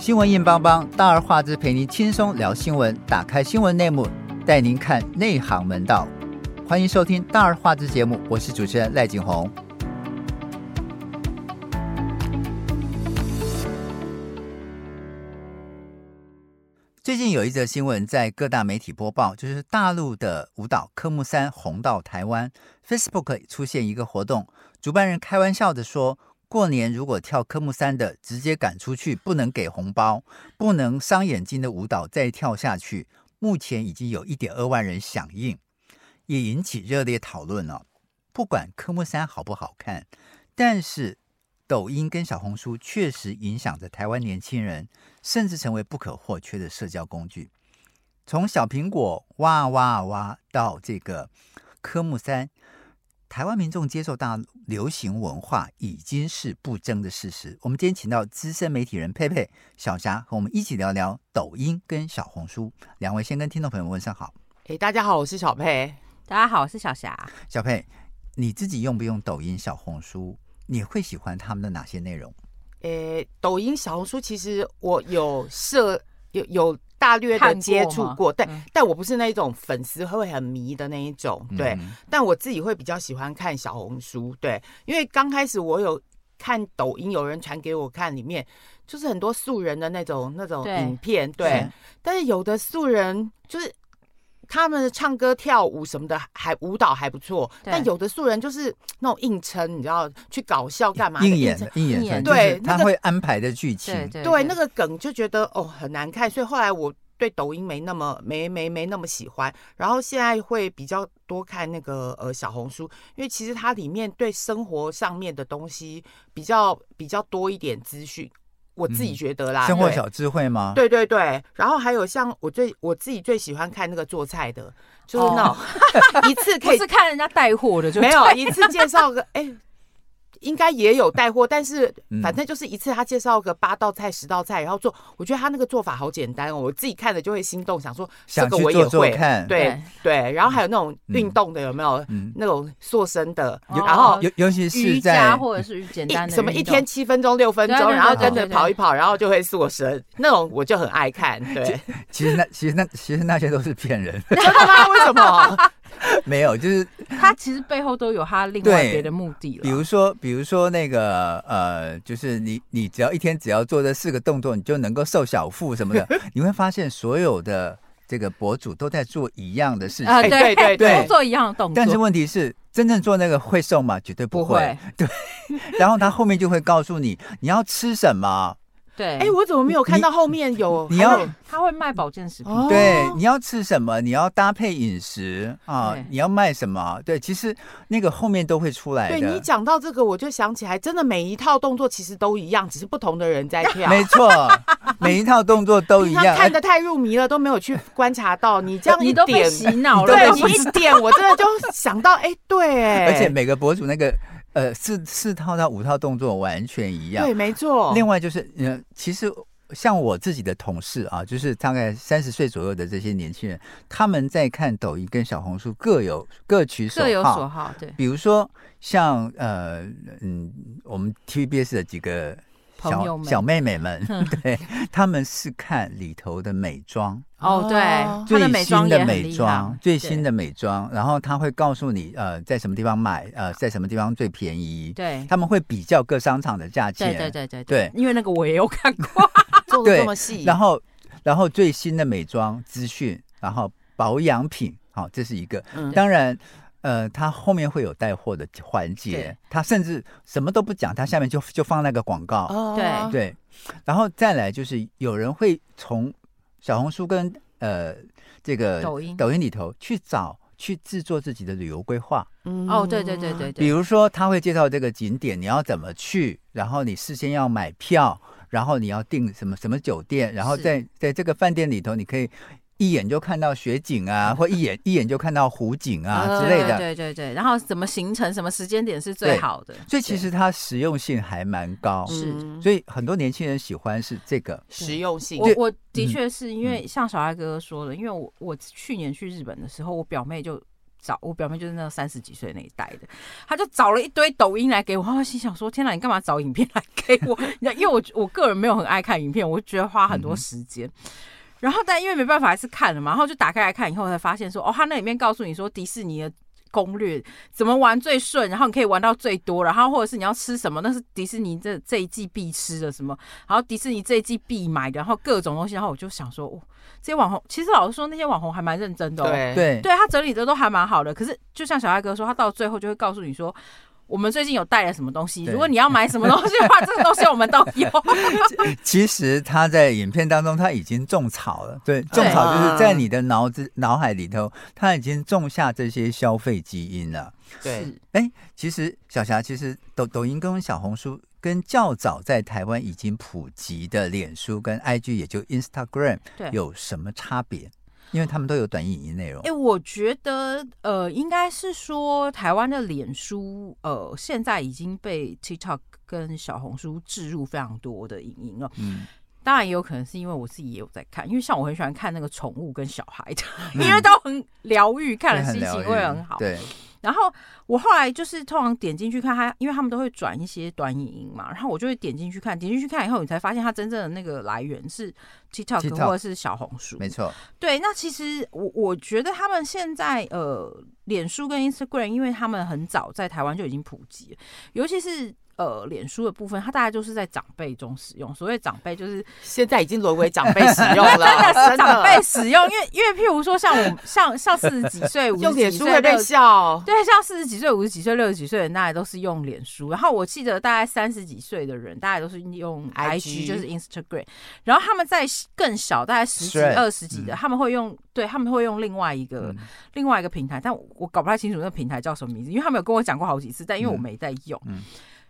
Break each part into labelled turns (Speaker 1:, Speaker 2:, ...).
Speaker 1: 新闻硬邦邦，大而化之，陪您轻松聊新闻。打开新闻内幕，带您看内行门道。欢迎收听大而化之节目，我是主持人赖景红。最近有一则新闻在各大媒体播报，就是大陆的舞蹈科目三红到台湾，Facebook 出现一个活动，主办人开玩笑的说，过年如果跳科目三的，直接赶出去，不能给红包，不能伤眼睛的舞蹈再跳下去。目前已经有一点二万人响应，也引起热烈讨论了。不管科目三好不好看，但是。抖音跟小红书确实影响着台湾年轻人，甚至成为不可或缺的社交工具。从小苹果哇哇哇到这个科目三，台湾民众接受大流行文化已经是不争的事实。我们今天请到资深媒体人佩佩、小霞和我们一起聊聊抖音跟小红书。两位先跟听众朋友们问声好。
Speaker 2: 哎，大家好，我是小佩。
Speaker 3: 大家好，我是小霞。
Speaker 1: 小佩，你自己用不用抖音、小红书？你会喜欢他们的哪些内容？
Speaker 2: 诶，抖音、小红书，其实我有设有有大略的接触过，对，嗯、但我不是那一种粉丝会很迷的那一种，对。嗯、但我自己会比较喜欢看小红书，对，因为刚开始我有看抖音，有人传给我看，里面就是很多素人的那种那种影片，对。对，但是有的素人就是。他们的唱歌跳舞什么的还舞蹈还不错，但有的素人就是那种硬撑，你知道去搞笑干嘛？
Speaker 1: 硬演，硬演，对，他会安排的剧情，
Speaker 2: 对那个梗就觉得哦很难看，所以后来我对抖音没那么没没没那么喜欢，然后现在会比较多看那个呃小红书，因为其实它里面对生活上面的东西比较比较多一点资讯。我自己觉得啦，
Speaker 1: 生活小智慧吗？
Speaker 2: 对对对，然后还有像我最我自己最喜欢看那个做菜的，就是那种、oh. 一次可以
Speaker 3: 是看人家带货的就，
Speaker 2: 就没有一次介绍个哎。应该也有带货，但是反正就是一次他介绍个八道菜、十道菜，然后做。我觉得他那个做法好简单哦，我自己看了就会心动，想说这个我也会。对对，然后还有那种运动的有没有？那种塑身的，然后
Speaker 1: 尤尤其是
Speaker 3: 瑜伽或者是简单的
Speaker 2: 什么一天七分钟、六分钟，然后跟着跑一跑，然后就会塑身，那种我就很爱看。对，
Speaker 1: 其实那其实那其实那些都是骗人。
Speaker 2: 真的吗？为什么？
Speaker 1: 没有，就是
Speaker 3: 他其实背后都有他另外别的目的。
Speaker 1: 比如说，比如说那个呃，就是你你只要一天只要做这四个动作，你就能够瘦小腹什么的。你会发现所有的这个博主都在做一样的事情，
Speaker 3: 啊、对对对，对，都做一样的动作。
Speaker 1: 但是问题是，真正做那个会瘦吗？绝对不会。不会对，然后他后面就会告诉你你要吃什么。
Speaker 2: 对，哎，我怎么没有看到后面有？
Speaker 1: 你要
Speaker 3: 他会卖保健食品，
Speaker 1: 对，你要吃什么？你要搭配饮食啊？你要卖什么？对，其实那个后面都会出来的。
Speaker 2: 对，你讲到这个，我就想起来，真的每一套动作其实都一样，只是不同的人在跳。
Speaker 1: 没错，每一套动作都一样。
Speaker 2: 看得太入迷了，都没有去观察到。你这样一点
Speaker 3: 洗脑了，
Speaker 2: 对，你一点，我真的就想到，哎，对，哎，
Speaker 1: 而且每个博主那个。呃，四四套到五套动作完全一样，
Speaker 2: 对，没错。
Speaker 1: 另外就是，嗯，其实像我自己的同事啊，就是大概三十岁左右的这些年轻人，他们在看抖音跟小红书各有各取所好，
Speaker 3: 各有所好。对，
Speaker 1: 比如说像呃，嗯，我们 TVBS 的几个。小小妹妹们，对，他们是看里头的美妆。
Speaker 3: 哦，对，
Speaker 1: 最新的美妆，最新的美妆，然后他会告诉你，呃，在什么地方买，呃，在什么地方最便宜，
Speaker 3: 对，
Speaker 1: 他们会比较各商场的价钱，
Speaker 3: 对对对对，因为那个我也有看过，
Speaker 2: 做的这么细，
Speaker 1: 然后然后最新的美妆资讯，然后保养品，好，这是一个，当然。呃，他后面会有带货的环节，他甚至什么都不讲，他下面就就放那个广告，
Speaker 3: 对。
Speaker 1: 对，然后再来就是有人会从小红书跟呃这个抖音。抖音里头去找去制作自己的旅游规划，
Speaker 3: 嗯。哦，对对对对对，
Speaker 1: 比如说他会介绍这个景点你要怎么去，然后你事先要买票，然后你要订什么什么酒店，然后在在这个饭店里头你可以。一眼就看到雪景啊，或一眼一眼就看到湖景啊之类的。
Speaker 3: 对对对，然后怎么形成、什么时间点是最好的？
Speaker 1: 所以其实它实用性还蛮高。是，所以很多年轻人喜欢是这个
Speaker 2: 实用性。
Speaker 3: 我我的确是因为像小艾哥哥说的，因为我我去年去日本的时候，我表妹就找我表妹，就是那三十几岁那一代的，他就找了一堆抖音来给我。我心想说：天哪，你干嘛找影片来给我？因为我我个人没有很爱看影片，我觉得花很多时间。嗯、然后但因为没办法，还是看了嘛。然后就打开来看，以后才发现说：哦，他那里面告诉你说迪士尼的。攻略怎么玩最顺，然后你可以玩到最多，然后或者是你要吃什么，那是迪士尼这这一季必吃的什么，然后迪士尼这一季必买的，然后各种东西，然后我就想说，哦，这些网红其实老实说，那些网红还蛮认真的，哦，
Speaker 2: 对
Speaker 1: 对，
Speaker 3: 对他整理的都还蛮好的。可是就像小艾哥说，他到最后就会告诉你说。我们最近有带了什么东西？如果你要买什么东西的话，这个东西我们都有。
Speaker 1: 其实他在影片当中他已经种草了，对，种草就是在你的脑子脑海里头，他已经种下这些消费基因了。
Speaker 2: 对，
Speaker 1: 哎，其实小霞，其实抖抖音跟小红书跟较早在台湾已经普及的脸书跟 IG，也就 Instagram，有什么差别？因为他们都有短影音内容。
Speaker 3: 哎、欸，我觉得呃，应该是说台湾的脸书呃，现在已经被 TikTok 跟小红书置入非常多的影音了。嗯，当然也有可能是因为我自己也有在看，因为像我很喜欢看那个宠物跟小孩的，嗯、因为都很疗愈，看了心情会很好。
Speaker 1: 对。
Speaker 3: 然后我后来就是通常点进去看他，因为他们都会转一些短影音嘛，然后我就会点进去看，点进去看以后，你才发现它真正的那个来源是 TikTok 或者是小红书。
Speaker 1: 没错，
Speaker 3: 对。那其实我我觉得他们现在呃，脸书跟 Instagram，因为他们很早在台湾就已经普及了，尤其是。呃，脸书的部分，它大概就是在长辈中使用。所谓长辈，就是
Speaker 2: 现在已经沦为长辈使用 了，
Speaker 3: 真的是长辈使用。因为，因为譬如说，像我，像像四十几岁、五十几岁，脸书会被笑。对，像四十几岁、五十几岁、六十几岁的人，大概都是用脸书。然后我记得，大概三十几岁的人，大概都是用 IG，就是 Instagram。然后他们在更小，大概十几、二十几的，他们会用，对，他们会用另外一个另外一个平台，但我搞不太清楚那个平台叫什么名字，因为他们有跟我讲过好几次，但因为我没在用。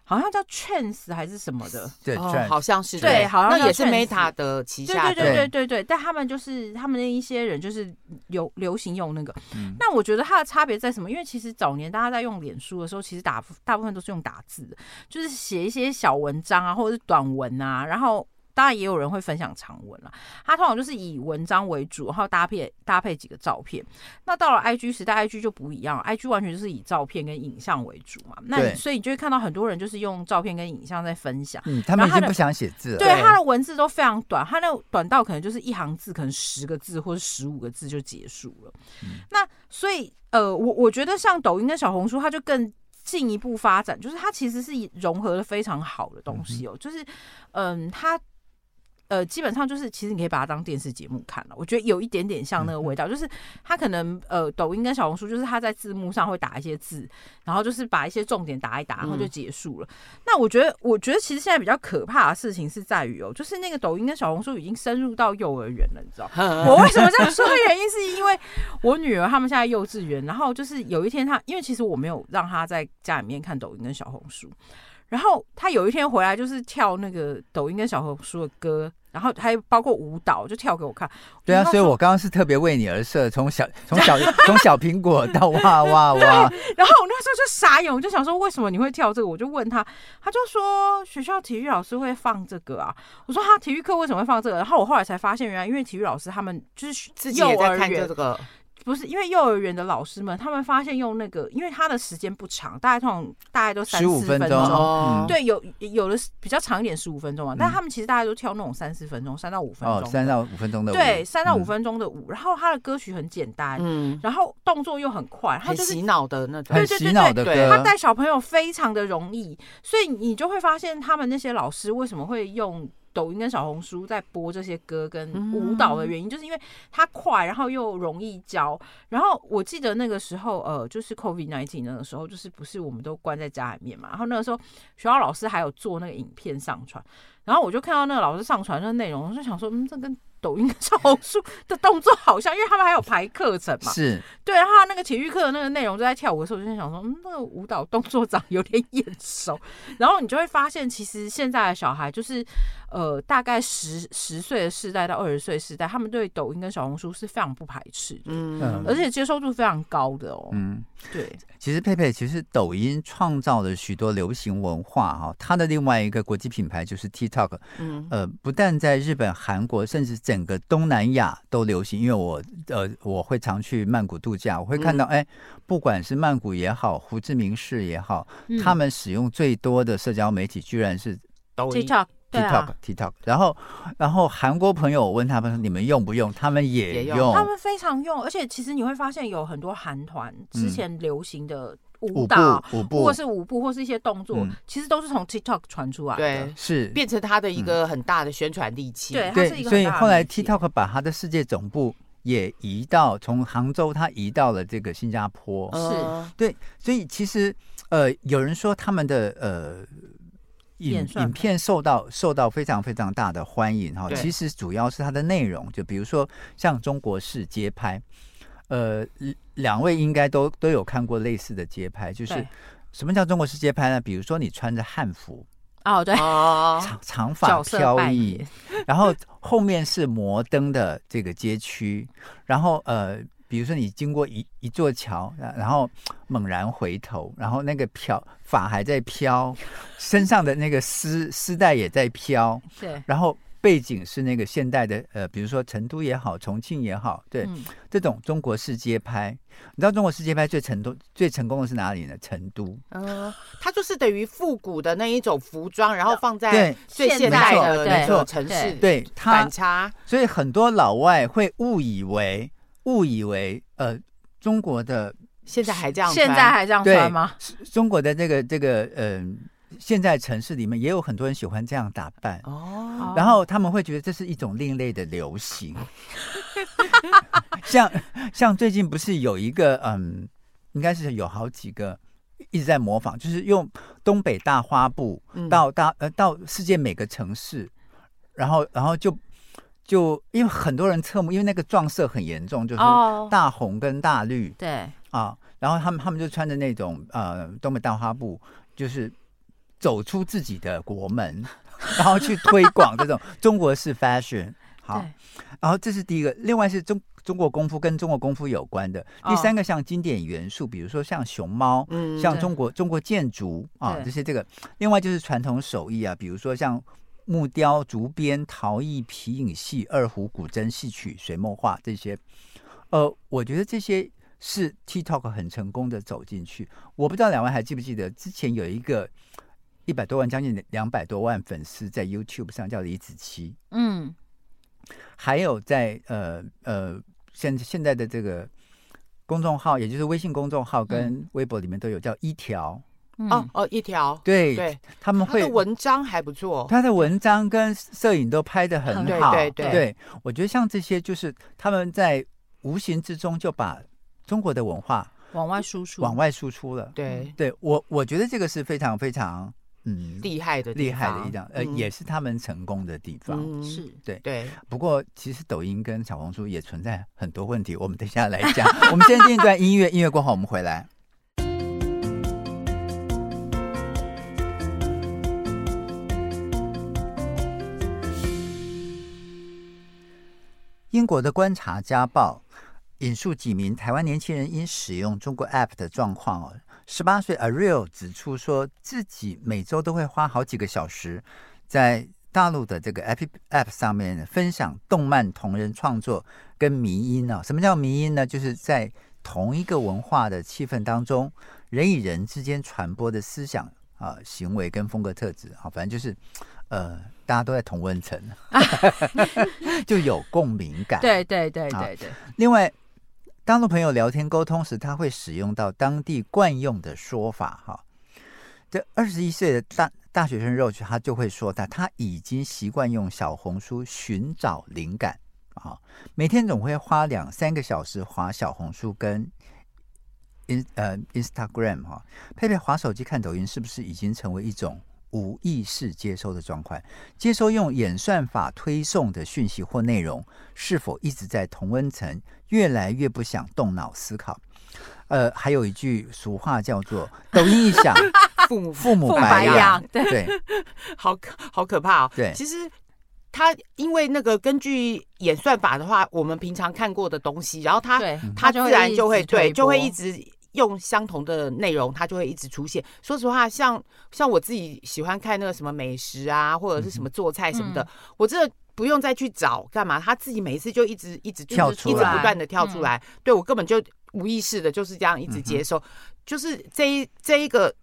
Speaker 3: 好像叫 Chance 还是什么的，
Speaker 1: 对，
Speaker 2: 好像是
Speaker 3: 对，好像
Speaker 2: 那也是 Meta 的旗下的，
Speaker 3: 对对对对对。但他们就是他们那一些人就是有流行用那个。那我觉得它的差别在什么？因为其实早年大家在用脸书的时候，其实打大部分都是用打字的，就是写一些小文章啊，或者是短文啊，然后。当然也有人会分享长文了，它通常就是以文章为主，然后搭配搭配几个照片。那到了 IG 时代，IG 就不一样，IG 完全就是以照片跟影像为主嘛。那所以你就会看到很多人就是用照片跟影像在分享。
Speaker 1: 嗯，他们已经不想写字了。
Speaker 3: 对，他的文字都非常短，他那短到可能就是一行字，可能十个字或者十五个字就结束了。嗯、那所以呃，我我觉得像抖音跟小红书，它就更进一步发展，就是它其实是融合了非常好的东西哦，嗯、就是嗯，它。呃，基本上就是，其实你可以把它当电视节目看了。我觉得有一点点像那个味道，就是它可能呃，抖音跟小红书，就是它在字幕上会打一些字，然后就是把一些重点打一打，然后就结束了。嗯、那我觉得，我觉得其实现在比较可怕的事情是在于哦，就是那个抖音跟小红书已经深入到幼儿园了，你知道？我为什么这样说的原因，是因为我女儿他们现在幼稚园，然后就是有一天她，因为其实我没有让她在家里面看抖音跟小红书。然后他有一天回来，就是跳那个抖音跟小红书的歌，然后还包括舞蹈，就跳给我看。
Speaker 1: 对啊，所以我刚刚是特别为你而设，从小 从小从小苹果到哇哇哇。
Speaker 3: 然后我那时候就傻眼，我就想说为什么你会跳这个？我就问他，他就说学校体育老师会放这个啊。我说他体育课为什么会放这个？然后我后来才发现，原来因为体育老师他们就是自己也在看这个。不是因为幼儿园的老师们，他们发现用那个，因为他的时间不长，大概通常大概都三四分钟。哦、对，有有的比较长一点，十五分钟啊。嗯、但他们其实大家都跳那种三四分钟，三到五分钟。哦，三到五分钟的舞。对，三到五分钟的舞。嗯、然后他的歌曲很简单，嗯，然后动作又很快，他就是
Speaker 2: 洗脑的那种。
Speaker 3: 对对对对，对他带小朋友非常的容易，所以你就会发现他们那些老师为什么会用。抖音跟小红书在播这些歌跟舞蹈的原因，就是因为它快，然后又容易教。然后我记得那个时候，呃，就是 COVID nineteen 那个时候，就是不是我们都关在家里面嘛？然后那个时候，学校老师还有做那个影片上传，然后我就看到那个老师上传那内容，我就想说，嗯，这跟抖音跟小红书的动作好像，因为他们还有排课程嘛。
Speaker 1: 是
Speaker 3: 对，然后他那个体育课的那个内容就在跳舞的时候，我就想说，嗯，那个舞蹈动作长有点眼熟。然后你就会发现，其实现在的小孩就是。呃，大概十十岁的世代到二十岁世代，他们对抖音跟小红书是非常不排斥的，嗯，而且接受度非常高的哦，嗯，对。
Speaker 1: 其实佩佩，其实抖音创造了许多流行文化哈，它的另外一个国际品牌就是 TikTok，嗯，呃，不但在日本、韩国，甚至整个东南亚都流行，因为我呃我会常去曼谷度假，我会看到哎、嗯，不管是曼谷也好，胡志明市也好，嗯、他们使用最多的社交媒体居然是
Speaker 3: TikTok。
Speaker 1: TikTok、TikTok，然后，然后韩国朋友我问他们说：“你们用不用？”他们也用，也用
Speaker 3: 他们非常用。而且，其实你会发现有很多韩团之前流行的舞蹈、
Speaker 1: 嗯、舞步，
Speaker 3: 或是舞步，或是一些动作，嗯、其实都是从 TikTok 传出来的，
Speaker 2: 对，
Speaker 1: 是。
Speaker 2: 变成他的一个很大的宣传利器。
Speaker 3: 对，
Speaker 1: 对，所以后来 TikTok 把他的世界总部也移到从杭州，他移到了这个新加坡。
Speaker 3: 是。
Speaker 1: 对，所以其实呃，有人说他们的呃。影影片受到受到非常非常大的欢迎哈，其实主要是它的内容，就比如说像中国式街拍，呃，两位应该都都有看过类似的街拍，就是什么叫中国式街拍呢？比如说你穿着汉服
Speaker 3: 哦，对，
Speaker 1: 长长发飘逸，然后后面是摩登的这个街区，然后呃。比如说，你经过一一座桥，然后猛然回头，然后那个飘发还在飘，身上的那个丝丝带也在飘，
Speaker 3: 对，
Speaker 1: 然后背景是那个现代的，呃，比如说成都也好，重庆也好，对，嗯、这种中国式街拍，你知道中国式街拍最成功最成功的是哪里呢？成都，
Speaker 2: 嗯，它就是等于复古的那一种服装，然后放在最现代的那种城市，
Speaker 1: 对，它
Speaker 2: 反差，
Speaker 1: 所以很多老外会误以为。误以为呃，中国的
Speaker 2: 现在还这样，
Speaker 3: 现在还这样穿吗？
Speaker 1: 中国的这个这个嗯、呃，现在城市里面也有很多人喜欢这样打扮。哦，然后他们会觉得这是一种另类的流行。像像最近不是有一个嗯，应该是有好几个一直在模仿，就是用东北大花布到大呃到世界每个城市，然后然后就。就因为很多人侧目，因为那个撞色很严重，就是大红跟大绿，
Speaker 3: 对、oh,
Speaker 1: 啊，然后他们他们就穿着那种呃东北大花布，就是走出自己的国门，然后去推广这种 中国式 fashion。好，然后这是第一个，另外是中中国功夫跟中国功夫有关的，第三个像经典元素，比如说像熊猫，嗯，像中国中国建筑啊这些这个，另外就是传统手艺啊，比如说像。木雕、竹编、陶艺、皮影戏、二胡、古筝、戏曲、水墨画这些，呃，我觉得这些是 TikTok 很成功的走进去。我不知道两位还记不记得，之前有一个一百多万、将近两百多万粉丝在 YouTube 上叫李子柒，
Speaker 3: 嗯，
Speaker 1: 还有在呃呃现现在的这个公众号，也就是微信公众号跟微博里面都有叫一条。
Speaker 2: 嗯、哦哦，一条。
Speaker 1: 对
Speaker 2: 对，
Speaker 1: 他们会
Speaker 2: 他的文章还不错，
Speaker 1: 他的文章跟摄影都拍的很好，
Speaker 2: 对对对，
Speaker 1: 对，我觉得像这些就是他们在无形之中就把中国的文化
Speaker 3: 往外输出，
Speaker 1: 往外输出了。
Speaker 2: 对，
Speaker 1: 对我我觉得这个是非常非常嗯。
Speaker 2: 厉害的
Speaker 1: 厉害的一张，呃，也是他们成功的地方。
Speaker 3: 嗯、是。
Speaker 1: 对。
Speaker 2: 对，
Speaker 1: 不过其实抖音跟小红书也存在很多问题，我们等下来讲。我们先进一段音乐，音乐过后我们回来。英国的观察家报引述几名台湾年轻人因使用中国 App 的状况哦，十八岁 Ariel 指出说自己每周都会花好几个小时在大陆的这个 App App 上面分享动漫同人创作跟迷因啊。什么叫迷因呢？就是在同一个文化的气氛当中，人与人之间传播的思想啊、行为跟风格特质啊，反正就是呃。大家都在同温层，就有共鸣感。
Speaker 3: 对对对对对。
Speaker 1: 另外，大陆朋友聊天沟通时，他会使用到当地惯用的说法。哈，这二十一岁的大大学生 Roach，他就会说他他已经习惯用小红书寻找灵感啊，每天总会花两三个小时划小红书跟 In 呃 Instagram 哈。佩佩划手机看抖音，是不是已经成为一种？无意识接收的状况，接收用演算法推送的讯息或内容，是否一直在同温层，越来越不想动脑思考？呃，还有一句俗话叫做“ 抖音一响，父母父母白养”，对，对
Speaker 2: 好可好可怕哦。
Speaker 1: 对，
Speaker 2: 其实他因为那个根据演算法的话，我们平常看过的东西，然后他他自然就会对，就会一直。用相同的内容，它就会一直出现。说实话，像像我自己喜欢看那个什么美食啊，或者是什么做菜什么的，嗯、我这不用再去找干嘛，他自己每一次就一直一直
Speaker 1: 跳出来，
Speaker 2: 一直不断的跳出来。嗯、对我根本就无意识的就是这样一直接收，嗯、就是这一这一个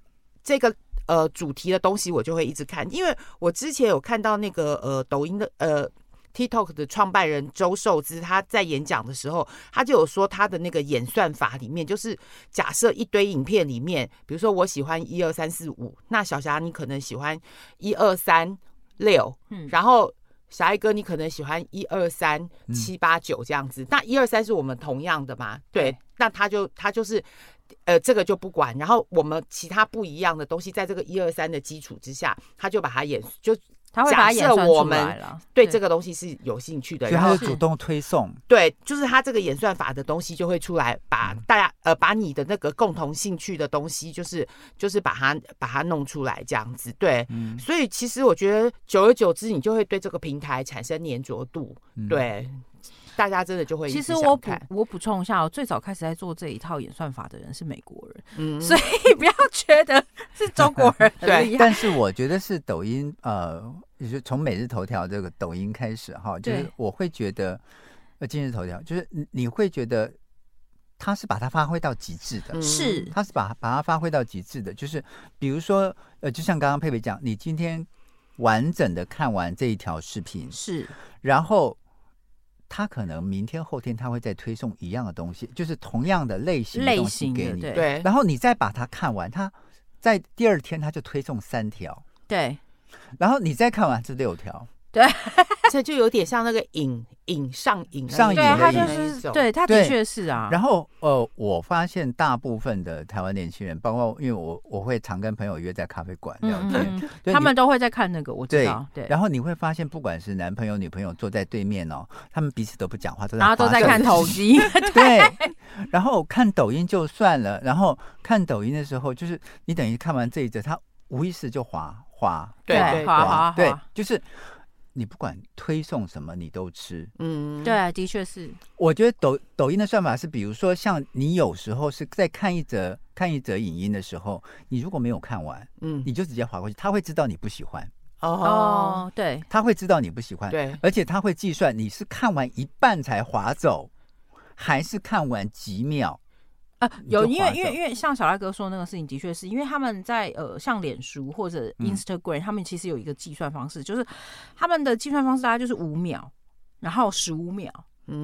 Speaker 2: 这个呃主题的东西，我就会一直看，因为我之前有看到那个呃抖音的呃。TikTok 的创办人周受之，他在演讲的时候，他就有说他的那个演算法里面，就是假设一堆影片里面，比如说我喜欢一二三四五，那小霞你可能喜欢一二三六，嗯，然后小艾哥你可能喜欢一二三七八九这样子，嗯、那一二三是我们同样的嘛？对，对那他就他就是呃这个就不管，然后我们其他不一样的东西，在这个一二三的基础之下，他就把它演就。
Speaker 3: 他会把演算出来了，
Speaker 2: 对这个东西是有兴趣的，
Speaker 1: 然后主动推送。
Speaker 2: 对，就是他这个演算法的东西就会出来，把大家呃把你的那个共同兴趣的东西，就是就是把它把它弄出来这样子。对，嗯、所以其实我觉得久而久之，你就会对这个平台产生粘着度。对。嗯大家真的就会。
Speaker 3: 其实我补我补充一下，我最早开始在做这一套演算法的人是美国人，嗯，所以不要觉得是中国人。
Speaker 1: 对，但是我觉得是抖音，呃，就是从每日头条这个抖音开始哈，就是我会觉得，呃，今日头条就是你会觉得他是把它发挥到极致的，
Speaker 3: 是，
Speaker 1: 他是把把它发挥到极致的，就是比如说，呃，就像刚刚佩佩讲，你今天完整的看完这一条视频，
Speaker 3: 是，
Speaker 1: 然后。他可能明天后天他会再推送一样的东西，就是同样的类型的东西给你，
Speaker 2: 对。
Speaker 1: 然后你再把它看完，他在第二天他就推送三条，
Speaker 3: 对。
Speaker 1: 然后你再看完这六条，
Speaker 3: 对。
Speaker 2: 这就有点像那个瘾瘾上瘾
Speaker 1: 上瘾
Speaker 3: 的意思，对，他的确是啊。
Speaker 1: 然后呃，我发现大部分的台湾年轻人，包括因为我我会常跟朋友约在咖啡馆聊天，
Speaker 3: 他们都会在看那个，我知道。对。
Speaker 1: 然后你会发现，不管是男朋友女朋友坐在对面哦，他们彼此都不讲话，都在
Speaker 3: 然后都在看手机。
Speaker 1: 对。然后看抖音就算了，然后看抖音的时候，就是你等于看完这一则，他无意识就滑滑，
Speaker 3: 对，滑滑，
Speaker 1: 对，就是。你不管推送什么，你都吃。
Speaker 3: 嗯，对，的确是。
Speaker 1: 我觉得抖抖音的算法是，比如说像你有时候是在看一则看一则影音的时候，你如果没有看完，嗯，你就直接划过去，他会知道你不喜欢。
Speaker 3: 哦，对，
Speaker 1: 他会知道你不喜欢。
Speaker 2: 对，
Speaker 1: 而且他会计算你是看完一半才划走，还是看完几秒。
Speaker 3: 啊，有，因为因为因为像小赖哥说那个事情，的确是因为他们在呃，像脸书或者 Instagram，、嗯、他们其实有一个计算方式，就是他们的计算方式大概就是五秒，然后十五秒。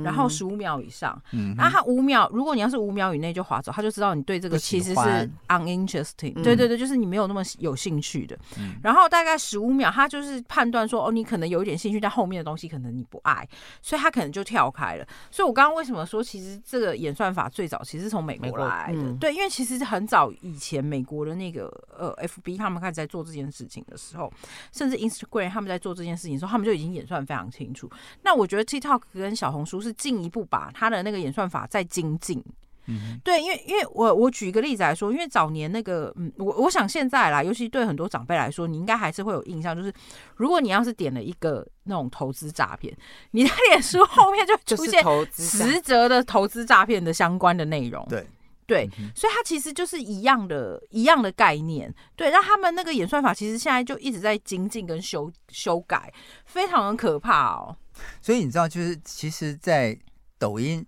Speaker 3: 然后十五秒以上，嗯，那他五秒，如果你要是五秒以内就划走，他就知道你对这个其实是 uninteresting，对对对，就是你没有那么有兴趣的。然后大概十五秒，他就是判断说，哦，你可能有一点兴趣，但后面的东西可能你不爱，所以他可能就跳开了。所以我刚刚为什么说，其实这个演算法最早其实是从美国来的，对，因为其实很早以前美国的那个呃 FB 他们开始在做这件事情的时候，甚至 Instagram 他们在做这件事情的时候，他们就已经演算非常清楚。那我觉得 TikTok 跟小红书。就是进一步把他的那个演算法再精进，嗯，对，因为因为我我举一个例子来说，因为早年那个，嗯，我我想现在啦，尤其对很多长辈来说，你应该还是会有印象，就是如果你要是点了一个那种投资诈骗，你的脸书 后面就出现十则的投资诈骗的相关的内容，
Speaker 1: 对
Speaker 3: 对，所以它其实就是一样的一样的概念，对，那他们那个演算法其实现在就一直在精进跟修修改，非常的可怕哦。
Speaker 1: 所以你知道，就是其实，在抖音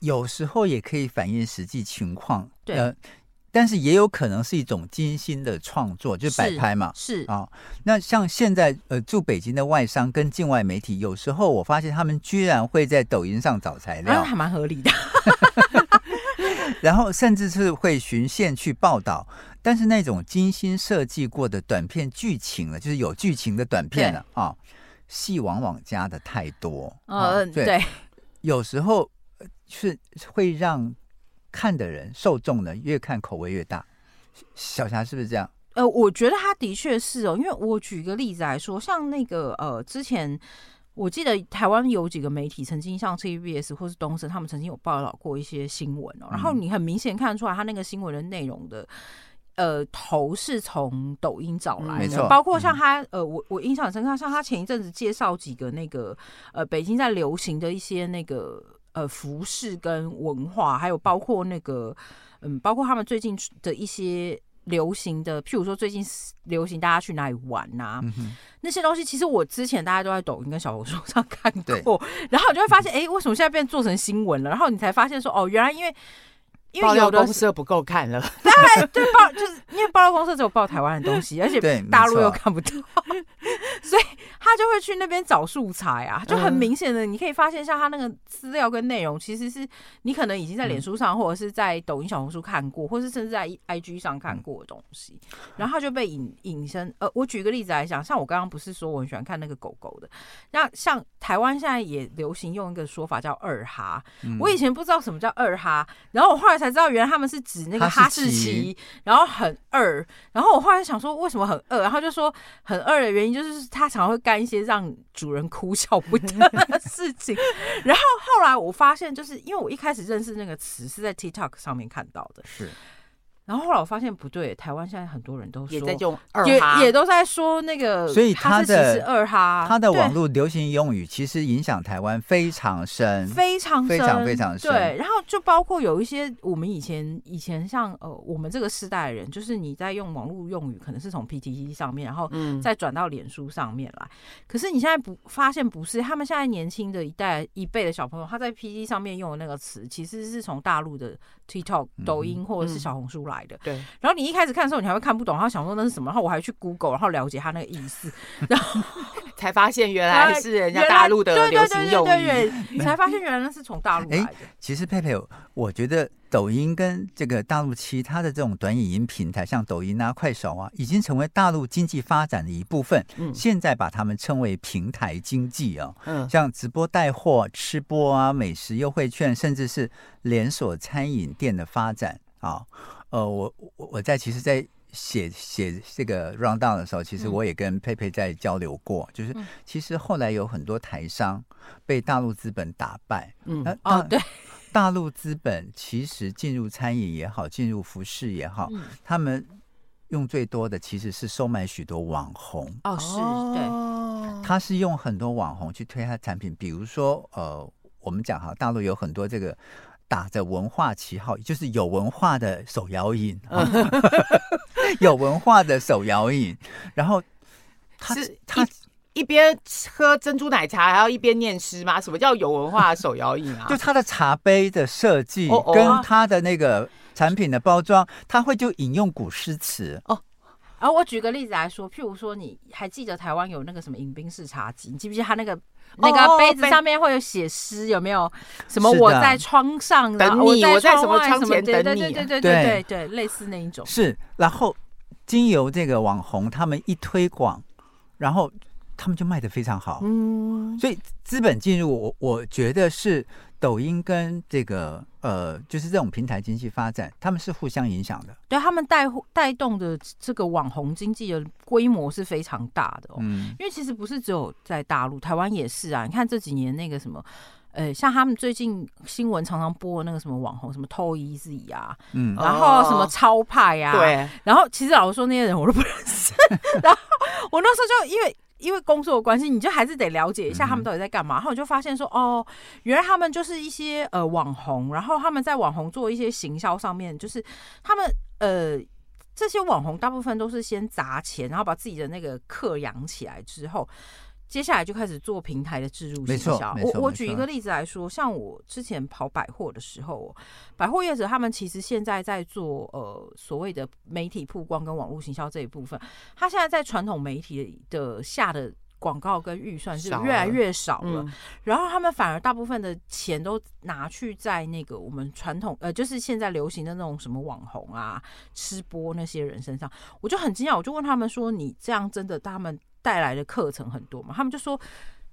Speaker 1: 有时候也可以反映实际情况，
Speaker 3: 对，呃，
Speaker 1: 但是也有可能是一种精心的创作，就是摆拍嘛，
Speaker 3: 是啊，哦。
Speaker 1: 那像现在呃住北京的外商跟境外媒体，有时候我发现他们居然会在抖音上找材料，
Speaker 3: 啊，还蛮合理的。
Speaker 1: 然后甚至是会循线去报道，但是那种精心设计过的短片剧情了，就是有剧情的短片了啊。戏往往加的太多，
Speaker 3: 嗯、哦，对，
Speaker 1: 有时候是会让看的人受众呢越看口味越大。小霞是不是这样？
Speaker 3: 呃，我觉得他的确是哦，因为我举一个例子来说，像那个呃，之前我记得台湾有几个媒体曾经像 TVBS 或是东森，他们曾经有报道过一些新闻哦，然后你很明显看出来他那个新闻的内容的。呃，头是从抖音找来的，嗯、包括像他，呃，我我印象很深刻，像他前一阵子介绍几个那个，呃，北京在流行的一些那个，呃，服饰跟文化，还有包括那个，嗯，包括他们最近的一些流行的，譬如说最近流行大家去哪里玩呐、啊，
Speaker 1: 嗯、
Speaker 3: 那些东西，其实我之前大家都在抖音跟小红书 上看过，然后你就会发现，哎、欸，为什么现在变做成新闻了？然后你才发现说，哦，原来因为。因为有的
Speaker 2: 公社不够看了，
Speaker 3: 当然对报就是因为爆料公社只有报台湾的东西，而且大陆又看不到，所以他就会去那边找素材啊，就很明显的你可以发现，像他那个资料跟内容，其实是你可能已经在脸书上或者是在抖音、小红书看过，或是甚至在 IG 上看过的东西，然后他就被引引申。呃，我举个例子来讲，像我刚刚不是说我很喜欢看那个狗狗的，那像台湾现在也流行用一个说法叫二哈，我以前不知道什么叫二哈，然后我后来。才知道原来他们是指那个哈士奇，然后很二。然后我后来想说，为什么很二？然后就说很二的原因就是他常常会干一些让主人哭笑不得的事情。然后后来我发现，就是因为我一开始认识那个词是在 TikTok 上面看到的。是。然后后来我发现不对，台湾现在很多人都说
Speaker 2: 也在用二哈，
Speaker 3: 也也都在说那个，
Speaker 1: 所以他的
Speaker 3: 二哈，
Speaker 1: 他的网络流行用语其实影响台湾非常深，
Speaker 3: 非常
Speaker 1: 非常非常深。
Speaker 3: 对，然后就包括有一些我们以前以前像呃我们这个世代的人，就是你在用网络用语，可能是从 PTT 上面，然后再转到脸书上面来。可是你现在不发现不是，他们现在年轻的一代一辈的小朋友，他在 PTT 上面用的那个词，其实是从大陆的 TikTok、抖音或者是小红书来。
Speaker 2: 对，
Speaker 3: 然后你一开始看的时候，你还会看不懂，然后想说那是什么，然后我还去 Google，然后了解他那个意思，然后
Speaker 2: 才发现原来是人家大陆的流行用语，
Speaker 3: 对对对，你才发现原来那是从大陆来的。
Speaker 1: 其实佩佩，我觉得抖音跟这个大陆其他的这种短影音平台，像抖音啊、快手啊，已经成为大陆经济发展的一部分。嗯，现在把他们称为平台经济啊，嗯，像直播带货、吃播啊、美食优惠券，甚至是连锁餐饮店的发展啊。呃，我我我在其实，在写写这个 round down 的时候，其实我也跟佩佩在交流过，嗯、就是其实后来有很多台商被大陆资本打败，嗯，
Speaker 3: 哦，对，
Speaker 1: 大陆资本其实进入餐饮也好，进入服饰也好，嗯、他们用最多的其实是收买许多网红，
Speaker 3: 哦，是对，
Speaker 1: 他是用很多网红去推他的产品，比如说，呃，我们讲哈，大陆有很多这个。打着文化旗号，就是有文化的手摇饮，有文化的手摇饮。然后他是他
Speaker 2: 一边喝珍珠奶茶，还要一边念诗吗？什么叫有文化的手摇饮啊？
Speaker 1: 就他的茶杯的设计跟他的那个产品的包装，他会就引用古诗词哦。
Speaker 3: 然后我举个例子来说，譬如说，你还记得台湾有那个什么饮冰式茶几？你记不记得他那个？那个杯子上面会有写诗，有没有？什么我在窗上
Speaker 2: 等你，我在什么窗前等你？
Speaker 3: 对对对对对对，类似那一种。
Speaker 1: 是，然后经由这个网红他们一推广，然后他们就卖的非常好。嗯，所以资本进入，我我觉得是。抖音跟这个呃，就是这种平台经济发展，他们是互相影响的。
Speaker 3: 对，他们带带动的这个网红经济的规模是非常大的哦。嗯，因为其实不是只有在大陆，台湾也是啊。你看这几年那个什么，呃，像他们最近新闻常常播的那个什么网红，什么 Toyz 啊，嗯，然后什么超派啊，
Speaker 2: 对。
Speaker 3: 然后其实老实说，那些人我都不认识。然后我那时候就因为。因为工作的关系，你就还是得了解一下他们到底在干嘛。然后我就发现说，哦，原来他们就是一些呃网红，然后他们在网红做一些行销上面，就是他们呃这些网红大部分都是先砸钱，然后把自己的那个客养起来之后。接下来就开始做平台的置入营销。我我举一个例子来说，像我之前跑百货的时候，百货业者他们其实现在在做呃所谓的媒体曝光跟网络行销这一部分，他现在在传统媒体的下的广告跟预算是越来越少了，嗯、然后他们反而大部分的钱都拿去在那个我们传统呃就是现在流行的那种什么网红啊、吃播那些人身上，我就很惊讶，我就问他们说：“你这样真的他们？”带来的课程很多嘛，他们就说，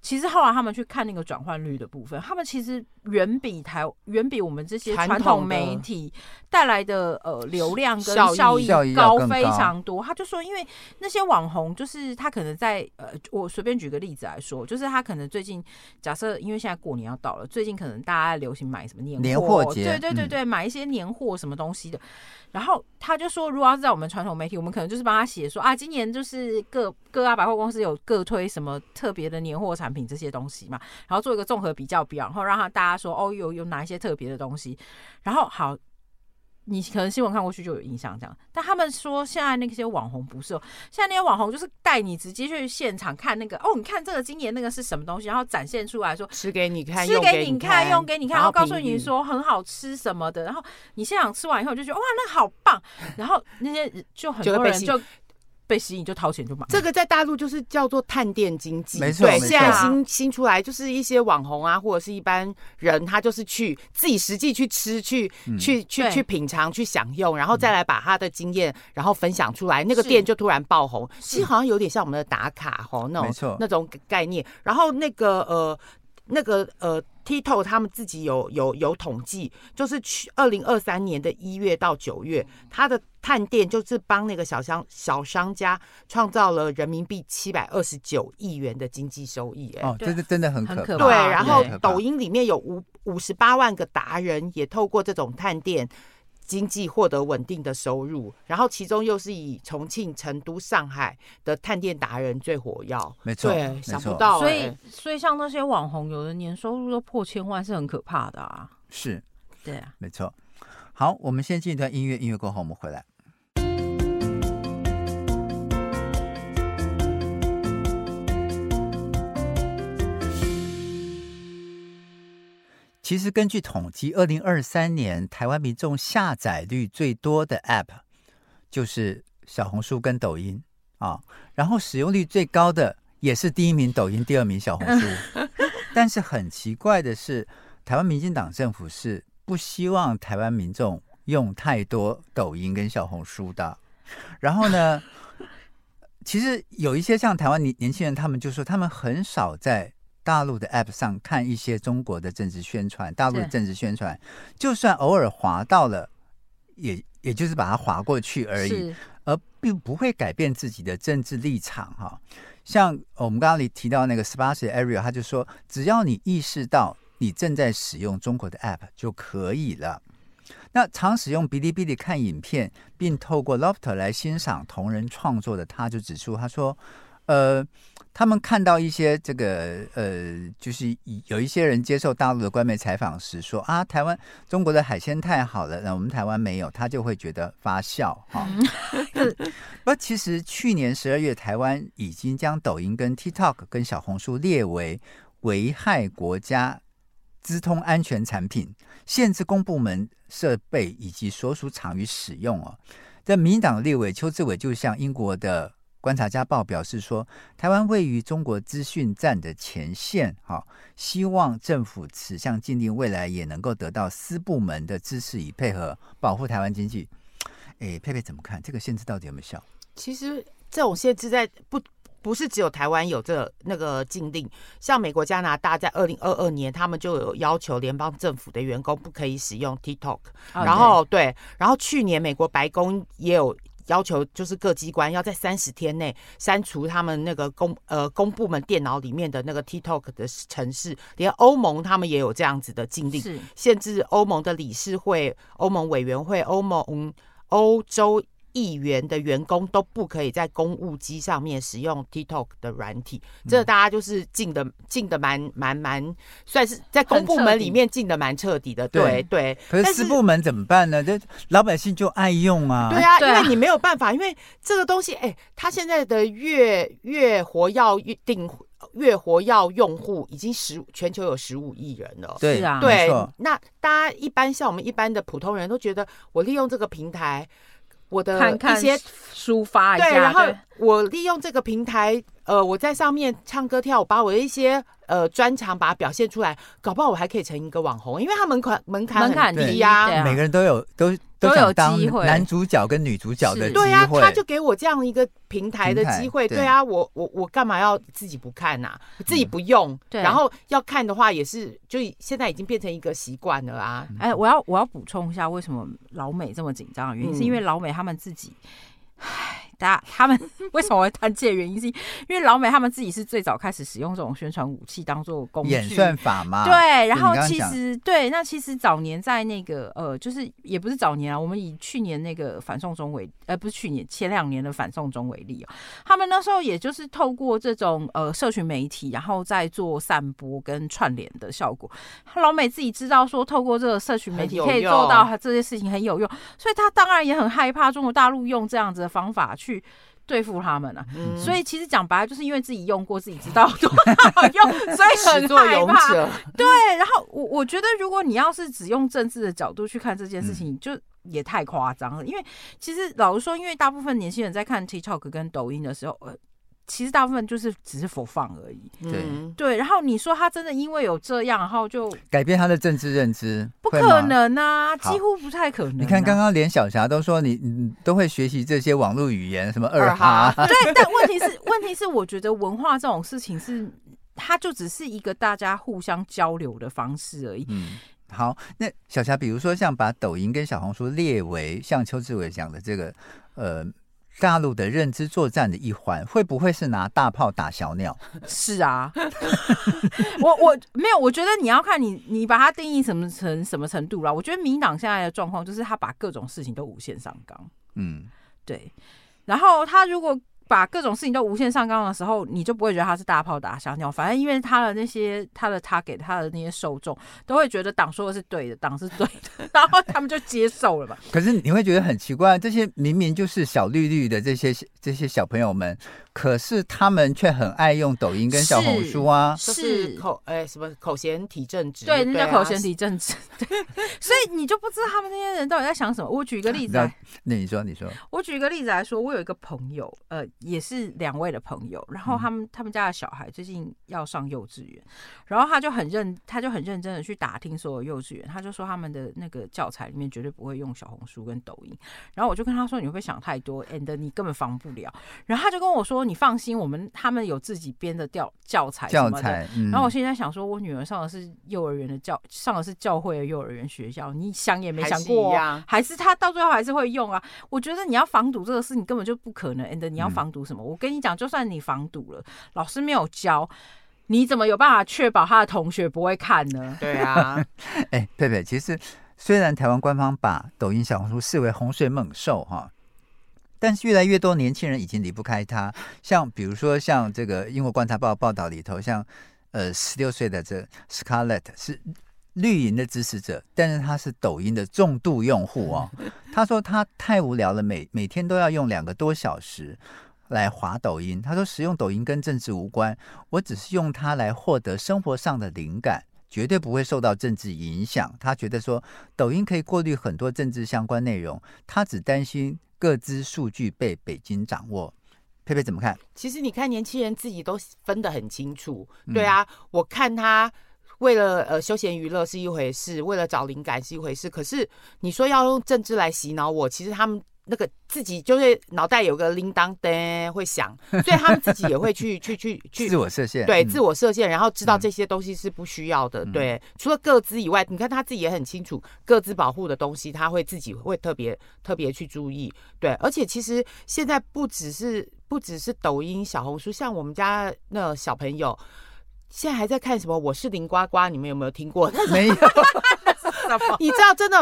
Speaker 3: 其实后来他们去看那个转换率的部分，他们其实远比台远比我们这些传统媒体带来的呃流量跟效益高非常多。他就说，因为那些网红就是他可能在呃，我随便举个例子来说，就是他可能最近假设因为现在过年要到了，最近可能大家流行买什么年
Speaker 1: 年货节，
Speaker 3: 对对对对，买一些年货什么东西的。然后他就说，如果要是在我们传统媒体，我们可能就是帮他写说啊，今年就是各各大百货公司有各推什么特别的年货产品这些东西嘛，然后做一个综合比较表，然后让他大家说哦，有有哪一些特别的东西。然后好，你可能新闻看过去就有印象这样，但他们说现在那些网红不是哦，现在那些网红就是带你直接去现场看那个哦，你看这个今年那个是什么东西，然后展现出来说
Speaker 2: 吃给你看，
Speaker 3: 吃给你看，用
Speaker 2: 给
Speaker 3: 你看，然后告诉你说很好吃什么的，然后你现场吃完以后就觉得哇，那好棒，然后那些就很多人就。被吸引就掏钱就买，
Speaker 2: 这个在大陆就是叫做探店经济，
Speaker 1: 没错。
Speaker 2: 对，现在新新出来就是一些网红啊，或者是一般人，他就是去自己实际去吃，去去去去品尝，去享用，然后再来把他的经验然后分享出来，那个店就突然爆红。其实好像有点像我们的打卡吼，那种那种概念。然后那个呃。那个呃，TikTok 他们自己有有有统计，就是去二零二三年的一月到九月，他的探店就是帮那个小商小商家创造了人民币七百二十九亿元的经济收益。哎，
Speaker 1: 哦，这是真的很可怕。
Speaker 2: 对，然后抖音里面有五五十八万个达人，也透过这种探店。经济获得稳定的收入，然后其中又是以重庆、成都、上海的探店达人最火药，
Speaker 1: 没错，
Speaker 2: 对，想不到、欸，
Speaker 3: 所以所以像那些网红，有的年收入都破千万，是很可怕的啊。
Speaker 1: 是，
Speaker 3: 对啊，
Speaker 1: 没错。好，我们先进一段音乐，音乐过后我们回来。其实根据统计，二零二三年台湾民众下载率最多的 App 就是小红书跟抖音啊，然后使用率最高的也是第一名抖音，第二名小红书。但是很奇怪的是，台湾民进党政府是不希望台湾民众用太多抖音跟小红书的。然后呢，其实有一些像台湾年年轻人，他们就说他们很少在。大陆的 App 上看一些中国的政治宣传，大陆的政治宣传，就算偶尔滑到了，也也就是把它滑过去而已，而并不会改变自己的政治立场哈。像我们刚刚里提到那个十八岁 Ariel，他就说，只要你意识到你正在使用中国的 App 就可以了。那常使用哔哩哔哩看影片，并透过 Lofter 来欣赏同人创作的他，就指出他说，呃。他们看到一些这个呃，就是有一些人接受大陆的官媒采访时说啊，台湾中国的海鲜太好了，那我们台湾没有，他就会觉得发笑哈。不，其实去年十二月，台湾已经将抖音跟 TikTok 跟小红书列为危害国家资通安全产品，限制公部门设备以及所属场域使用哦。在民进党立委邱志伟就向英国的。观察家报表示说，台湾位于中国资讯战的前线，哈，希望政府此项禁令未来也能够得到私部门的支持，以配合保护台湾经济。哎，佩佩怎么看这个限制到底有没有效？
Speaker 2: 其实这种限制在不不是只有台湾有这那个禁令，像美国、加拿大在二零二二年，他们就有要求联邦政府的员工不可以使用 TikTok，然后对，然后去年美国白宫也有。要求就是各机关要在三十天内删除他们那个公呃公部门电脑里面的那个 TikTok 的城市，连欧盟他们也有这样子的禁令，限制欧盟的理事会、欧盟委员会、欧盟欧洲。议员的员工都不可以在公务机上面使用 TikTok 的软体，这大家就是禁的禁的蛮蛮蛮，算是在公部门里面禁的蛮彻底的。对对，
Speaker 1: 可是私部门怎么办呢？这老百姓就爱用啊。
Speaker 2: 对啊，因为你没有办法，因为这个东西，哎，他现在的月月活要定月活要用户已经十全球有十五亿人了。
Speaker 1: 对啊，
Speaker 2: 对，那大家一般像我们一般的普通人都觉得，我利用这个平台。我的一些
Speaker 3: 抒发一下，
Speaker 2: 对，然后我利用这个平台，呃，我在上面唱歌跳舞，把我的一些呃专长把它表现出来，搞不好我还可以成一个网红，因为它门槛门槛很低呀，
Speaker 1: 对，每个人都有都。都有机会，男主角跟女主角的机会，
Speaker 2: 对啊，他就给我这样一个平台的机会，对。啊，我我我干嘛要自己不看呐？自己不用，对，然后要看的话也是，就现在已经变成一个习惯了啊。
Speaker 3: 哎，我要我要补充一下，为什么老美这么紧张的原因，是因为老美他们自己，唉，大家他们 为什么会谈这个原因？是因为老美他们自己是最早开始使用这种宣传武器当做工具
Speaker 1: 演算法嘛？
Speaker 3: 对，然后其实对，那其实早年在那个呃，就是也不是早年啊，我们以去年那个反送中为呃，不是去年前两年的反送中为例哦，他们那时候也就是透过这种呃社群媒体，然后再做散播跟串联的效果。老美自己知道说，透过这个社群媒体可以做到这些事情很有用，所以他当然也很害怕中国大陆用这样子的方法去对付他们啊。嗯、所以其实讲白了，就是因为自己用过，自己知道多好 用，所以很害怕。对，然后我我觉得，如果你要是只用政治的角度去看这件事情，嗯、就也太夸张了。因为其实老实说，因为大部分年轻人在看 TikTok 跟抖音的时候，呃。其实大部分就是只是 for fun 而已，对对。然后你说他真的因为有这样，然后就
Speaker 1: 改变他的政治认知，
Speaker 3: 不可能啊，几乎不太可能啊。
Speaker 1: 你看刚刚连小霞都说你你都会学习这些网络语言，什么二哈。
Speaker 3: 对，但问题是问题是，我觉得文化这种事情是，它就只是一个大家互相交流的方式而已。
Speaker 1: 嗯，好，那小霞，比如说像把抖音跟小红书列为像邱志伟讲的这个，呃。大陆的认知作战的一环，会不会是拿大炮打小鸟？
Speaker 3: 是啊，我我没有，我觉得你要看你你把它定义什么成什么程度了。我觉得民党现在的状况就是他把各种事情都无限上纲，嗯，对。然后他如果。把各种事情都无限上纲的时候，你就不会觉得他是大炮打小鸟。反正因为他的那些他的他给他的那些受众都会觉得党说的是对的，党是对的，然后他们就接受了吧。
Speaker 1: 可是你会觉得很奇怪，这些明明就是小绿绿的这些这些小朋友们。可是他们却很爱用抖音跟小红书啊，
Speaker 2: 是，是口哎、欸、什么口嫌体正直，
Speaker 3: 对，那叫口嫌体正直。对，所以你就不知道他们那些人到底在想什么。我举一个例子来，
Speaker 1: 那你说你说，
Speaker 3: 我举一个例子来说，我有一个朋友，呃，也是两位的朋友，然后他们、嗯、他们家的小孩最近要上幼稚园，然后他就很认他就很认真的去打听所有幼稚园，他就说他们的那个教材里面绝对不会用小红书跟抖音，然后我就跟他说，你会不会想太多，and 你根本防不了，然后他就跟我说。你放心，我们他们有自己编的教教材。教材，嗯。然后我现在想说，我女儿上的是幼儿园的教，上的是教会的幼儿园学校。你想也没想过，还是，还是他到最后还是会用啊？我觉得你要防堵这个事，你根本就不可能。And 你要防堵什么？嗯。我跟你讲，就算你防堵了，老师没有教，你怎么有办法确保他的同学不会看呢？
Speaker 2: 对啊。
Speaker 1: 哎，佩佩，其实虽然台湾官方把抖音、小红书视为洪水猛兽，哈。但是越来越多年轻人已经离不开它，像比如说像这个英国观察报报道里头，像呃十六岁的这 Scarlett 是绿营的支持者，但是他是抖音的重度用户哦。他说他太无聊了，每每天都要用两个多小时来滑抖音。他说使用抖音跟政治无关，我只是用它来获得生活上的灵感，绝对不会受到政治影响。他觉得说抖音可以过滤很多政治相关内容，他只担心。各资数据被北京掌握，佩佩怎么看？
Speaker 2: 其实你看，年轻人自己都分得很清楚。对啊，嗯、我看他为了呃休闲娱乐是一回事，为了找灵感是一回事。可是你说要用政治来洗脑我，其实他们。那个自己就是脑袋有个铃铛灯会响，所以他们自己也会去去去 去
Speaker 1: 自我设限，
Speaker 2: 对，自我设限，然后知道这些东西是不需要的。嗯、对，除了个资以外，你看他自己也很清楚个资保护的东西，他会自己会特别特别去注意。对，而且其实现在不只是不只是抖音、小红书，像我们家那小朋友现在还在看什么？我是林呱呱，你们有没有听过？
Speaker 1: 没有，
Speaker 2: 你知道真的。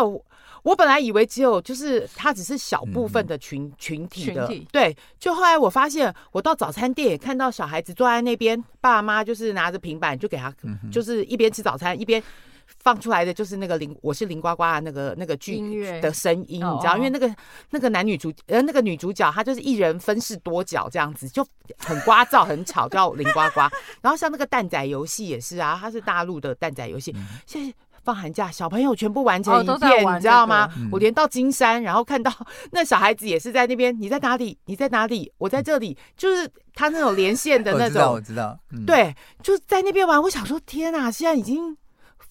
Speaker 2: 我本来以为只有就是它只是小部分的群、嗯、群体的对，就后来我发现，我到早餐店也看到小孩子坐在那边，爸妈就是拿着平板就给他，嗯、就是一边吃早餐一边放出来的就是那个林我是林呱呱的那个那个剧的声音，你知道，因为那个那个男女主呃那个女主角她就是一人分饰多角这样子，就很聒噪很吵叫林呱呱，然后像那个蛋仔游戏也是啊，它是大陆的蛋仔游戏，嗯、现在。放寒假，小朋友全部完成一遍，哦，你知道吗？嗯、我连到金山，然后看到那小孩子也是在那边。你在哪里？你在哪里？我在这里。就是他那种连线的那种，
Speaker 1: 我知道，我知道。嗯、
Speaker 2: 对，就在那边玩。我想说，天哪！现在已经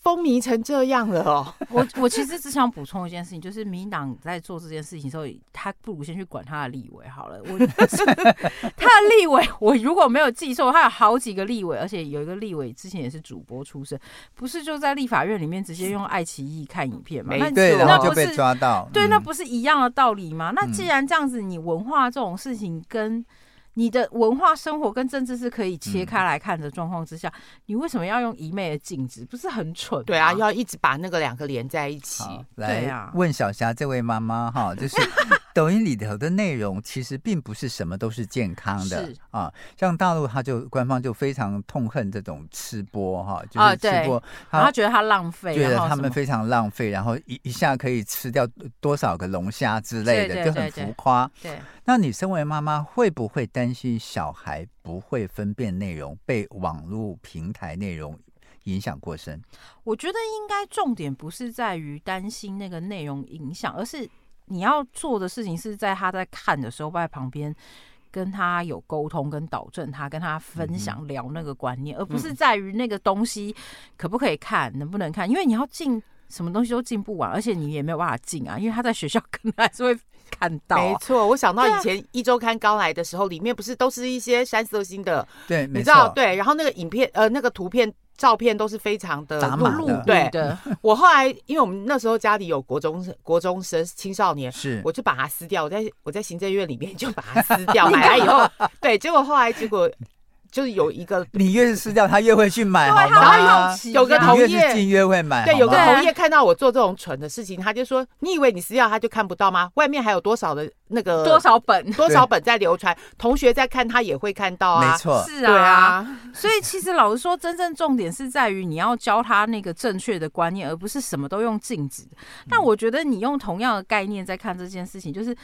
Speaker 2: 风靡成这样了哦！
Speaker 3: 我我其实只想补充一件事情，就是民进党在做这件事情的时候，他不如先去管他的立委好了。我 他的立委，我如果没有记错，他有好几个立委，而且有一个立委之前也是主播出身，不是就在立法院里面直接用爱奇艺看影片吗？
Speaker 1: 没对，然后就被抓到。
Speaker 3: 对，那不是一样的道理吗？那既然这样子，你文化这种事情跟你的文化生活跟政治是可以切开来看的状况之下，嗯、你为什么要用一昧的镜子？不是很蠢？
Speaker 2: 对啊，要一直把那个两个连在一起。
Speaker 1: 来问小霞这位妈妈哈，就是。抖音里头的内容其实并不是什么都是健康的啊，像大陆他就官方就非常痛恨这种吃播哈，就是吃播，
Speaker 3: 他觉得他浪费，
Speaker 1: 觉得他们非常浪费，然后一一下可以吃掉多少个龙虾之类的，对对对对就很浮夸。对，那你身为妈妈会不会担心小孩不会分辨内容，被网络平台内容影响过深？
Speaker 3: 我觉得应该重点不是在于担心那个内容影响，而是。你要做的事情是在他在看的时候，在旁边跟他有沟通，跟导正他，跟他分享聊那个观念，嗯、而不是在于那个东西可不可以看，能不能看。因为你要进什么东西都进不完，而且你也没有办法进啊，因为他在学校 可能还是会看到、啊。
Speaker 2: 没错，我想到以前一周刊刚来的时候，里面不是都是一些三色星的，
Speaker 1: 对，
Speaker 2: 你知道，对，然后那个影片呃那个图片。照片都是非常的
Speaker 1: 露露，
Speaker 2: 对 的。我后来因为我们那时候家里有国中国中生青少年，是我就把它撕掉。我在我在行政院里面就把它撕掉，买来以后，对，结果后来结果。就是有一个，
Speaker 1: 你越是撕掉，他越会去买，
Speaker 3: 对，
Speaker 1: 然后
Speaker 2: 有个同业
Speaker 1: 越会买，
Speaker 2: 对，有个同业看到我做这种蠢的事情，他就说：“你以为你撕掉他就看不到吗？外面还有多少的那个
Speaker 3: 多少本
Speaker 2: 多少本在流传，同学在看他也会看到啊。”
Speaker 1: 没错，
Speaker 3: 是啊，所以其实老实说，真正重点是在于你要教他那个正确的观念，而不是什么都用镜子。那我觉得你用同样的概念在看这件事情，就是。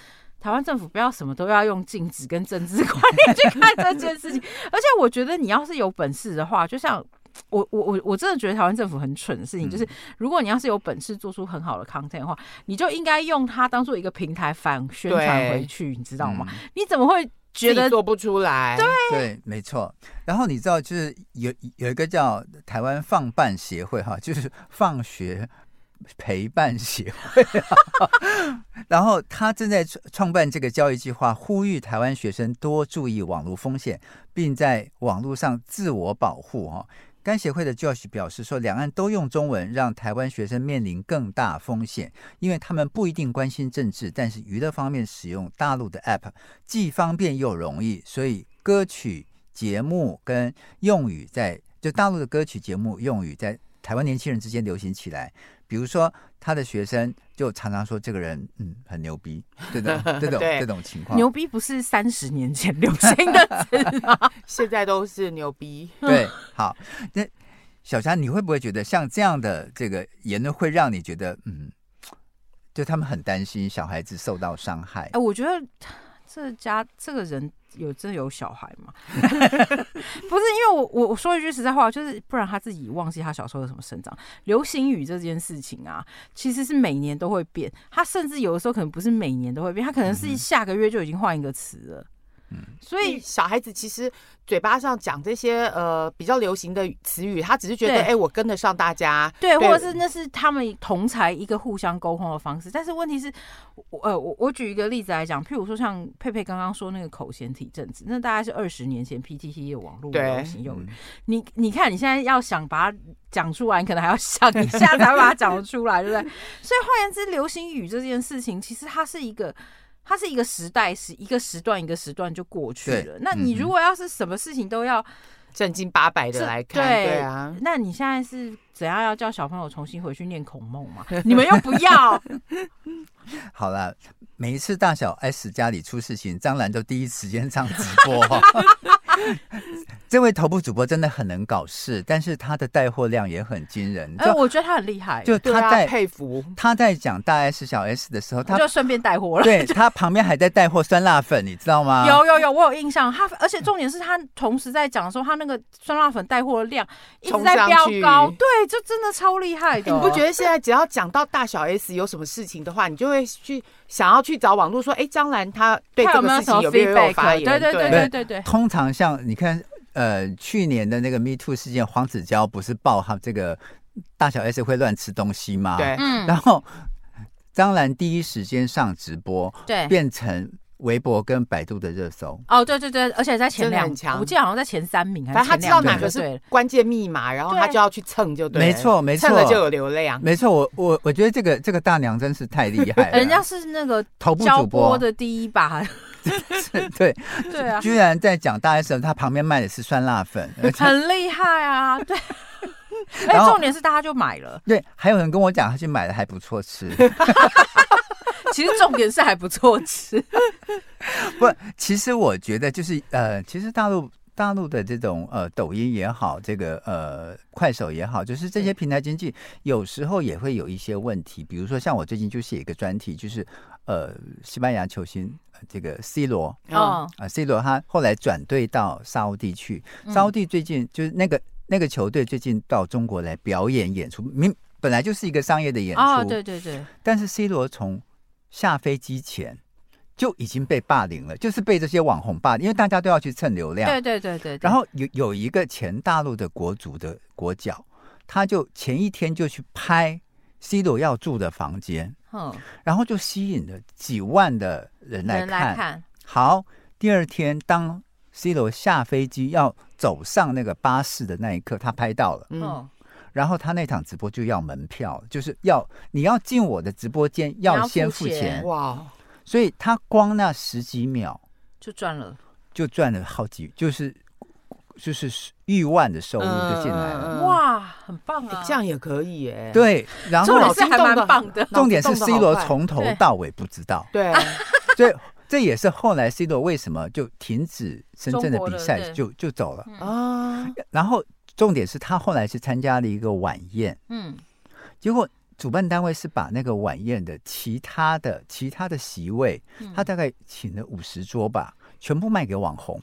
Speaker 3: 台湾政府不要什么都要用禁止跟政治观念去看这件事情，而且我觉得你要是有本事的话，就像我我我我真的觉得台湾政府很蠢的事情，就是如果你要是有本事做出很好的 content 的话，你就应该用它当做一个平台反宣传回去，你知道吗？你怎么会觉得
Speaker 2: 做不出来？
Speaker 3: 对
Speaker 1: 对，没错。然后你知道，就是有有一个叫台湾放办协会哈，就是放学。陪伴协会，然后他正在创办这个教育计划，呼吁台湾学生多注意网络风险，并在网络上自我保护。哈，该协会的 Josh 表示说，两岸都用中文，让台湾学生面临更大风险，因为他们不一定关心政治，但是娱乐方面使用大陆的 App 既方便又容易，所以歌曲节目跟用语在就大陆的歌曲节目用语在台湾年轻人之间流行起来。比如说，他的学生就常常说这个人嗯很牛逼，这种这种这种情况。
Speaker 3: 牛逼不是三十年前流行的词吗？
Speaker 2: 现在都是牛逼。
Speaker 1: 对，好，那小霞，你会不会觉得像这样的这个言论会让你觉得嗯，就他们很担心小孩子受到伤害？哎、
Speaker 3: 呃，我觉得这家这个人。有真有小孩吗？不是，因为我我我说一句实在话，就是不然他自己忘记他小时候有什么生长。流行语这件事情啊，其实是每年都会变，他甚至有的时候可能不是每年都会变，他可能是下个月就已经换一个词了。
Speaker 1: 嗯，
Speaker 2: 所以小孩子其实嘴巴上讲这些呃比较流行的词语，他只是觉得哎、欸，我跟得上大家，
Speaker 3: 对，对，或者是那是他们同才一个互相沟通的方式。但是问题是，呃，我我举一个例子来讲，譬如说像佩佩刚刚说那个口嫌体正直，那大概是二十年前 PTT 的网络流行用语。你你看你现在要想把它讲出来，你可能还要想一下才会把它讲出来，对不对？所以换言之，流行语这件事情，其实它是一个。它是一个时代，是一个时段，一个时段就过去了。那你如果要是什么事情都要
Speaker 2: 正经八百的来看，对，对啊，
Speaker 3: 那你现在是怎样要叫小朋友重新回去念孔孟吗？你们又不要。
Speaker 1: 好了，每一次大小 S 家里出事情，张兰都第一时间上直播哈。这位头部主播真的很能搞事，但是他的带货量也很惊人。
Speaker 3: 哎，我觉得他很厉害，
Speaker 1: 就他在
Speaker 2: 佩服
Speaker 1: 他在讲大 S 小 S 的时候，他
Speaker 3: 就顺便带货了。
Speaker 1: 对，他旁边还在带货酸辣粉，你知道吗？
Speaker 3: 有有有，我有印象。他而且重点是他同时在讲的时候，他那个酸辣粉带货的量一直在飙高。对，就真的超厉害的。
Speaker 2: 你不觉得现在只要讲到大小 S 有什么事情的话，你就会去想要去找网络说，哎，张兰她对这个事情有没有发言？
Speaker 3: 对对对对对对。
Speaker 1: 通常像你看。呃，去年的那个 Me Too 事件，黄子佼不是爆他这个大小 S 会乱吃东西吗？
Speaker 2: 对，
Speaker 3: 嗯，
Speaker 1: 然后张兰第一时间上直播，
Speaker 3: 对，
Speaker 1: 变成。微博跟百度的热搜。
Speaker 3: 哦，对对对，而且在前两强，我记得好像在前三名，
Speaker 2: 反正他知道哪个是关键密码，然后他就要去蹭，就对，
Speaker 1: 没错没错，
Speaker 2: 蹭了就有流量，
Speaker 1: 没错。我我我觉得这个这个大娘真是太厉害了，
Speaker 3: 人家是那个
Speaker 1: 头部
Speaker 3: 主播。的第一把，
Speaker 1: 对。
Speaker 3: 对啊，
Speaker 1: 居然在讲大 S，他旁边卖的是酸辣粉，
Speaker 3: 很厉害啊，对。哎，重点是大家就买了，
Speaker 1: 对，还有人跟我讲他去买的还不错吃。
Speaker 3: 其实重点是还不错吃，
Speaker 1: 不，其实我觉得就是呃，其实大陆大陆的这种呃抖音也好，这个呃快手也好，就是这些平台经济有时候也会有一些问题。比如说像我最近就写一个专题，就是呃西班牙球星这个 C 罗啊啊 C 罗他后来转队到沙乌地去，沙乌地最近就是那个那个球队最近到中国来表演演出，明本来就是一个商业的演出，
Speaker 3: 哦对对对，
Speaker 1: 但是 C 罗从下飞机前就已经被霸凌了，就是被这些网红霸凌，因为大家都要去蹭流量。
Speaker 3: 对对对对。
Speaker 1: 然后有有一个前大陆的国足的国脚，他就前一天就去拍 C 罗要住的房间，嗯，然后就吸引了几万的人来看。来看好，第二天当 C 罗下飞机要走上那个巴士的那一刻，他拍到了，嗯。然后他那场直播就要门票，就是要你要进我的直播间要先付钱。哇！所以他光那十几秒
Speaker 3: 就赚了，
Speaker 1: 就赚了好几，就是就是亿万的收入就进来了。
Speaker 3: 哇，很棒啊！
Speaker 2: 这样也可以耶。
Speaker 1: 对，然
Speaker 3: 后是还蛮棒的，
Speaker 1: 重点是 C 罗从头到尾不知道，
Speaker 2: 对，
Speaker 1: 所以这也是后来 C 罗为什么就停止深圳的比赛就就走了。啊，然后。重点是他后来是参加了一个晚宴，嗯，结果主办单位是把那个晚宴的其他的其他的席位，他大概请了五十桌吧，全部卖给网红，